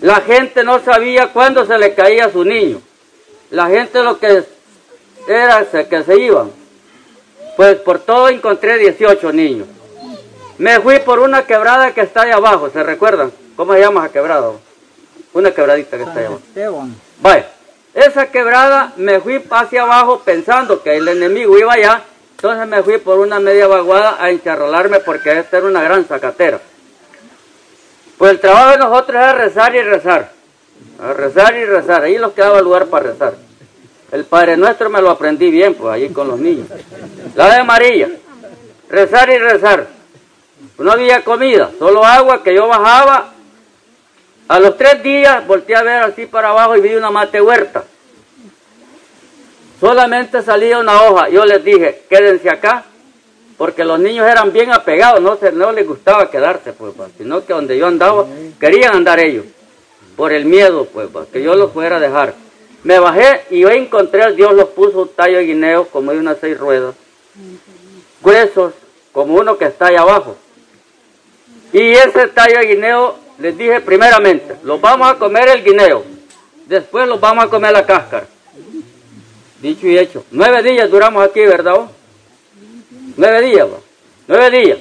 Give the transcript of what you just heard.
La gente no sabía cuándo se le caía a su niño. La gente lo que era que se iban. Pues por todo encontré 18 niños. Me fui por una quebrada que está ahí abajo, ¿se recuerdan? ¿Cómo se llama esa quebrada? Una quebradita que está ahí abajo. Vaya, esa quebrada me fui hacia abajo pensando que el enemigo iba allá, entonces me fui por una media vaguada a encharrolarme porque esta era una gran sacatera. Pues el trabajo de nosotros era rezar y rezar, rezar y rezar, ahí nos quedaba lugar para rezar. El Padre Nuestro me lo aprendí bien, pues allí con los niños. La de María, rezar y rezar. No había comida, solo agua que yo bajaba. A los tres días volteé a ver así para abajo y vi una mate huerta. Solamente salía una hoja. Yo les dije, quédense acá, porque los niños eran bien apegados, no, se, no les gustaba quedarse, pues, sino que donde yo andaba, querían andar ellos, por el miedo, pues, que yo los fuera a dejar. Me bajé y yo encontré, Dios los puso un tallo de guineo como de unas seis ruedas, gruesos, como uno que está ahí abajo. Y ese tallo de guineo, les dije primeramente, los vamos a comer el guineo, después los vamos a comer la cáscara. Dicho y hecho. Nueve días duramos aquí, ¿verdad? Nueve días, nueve días.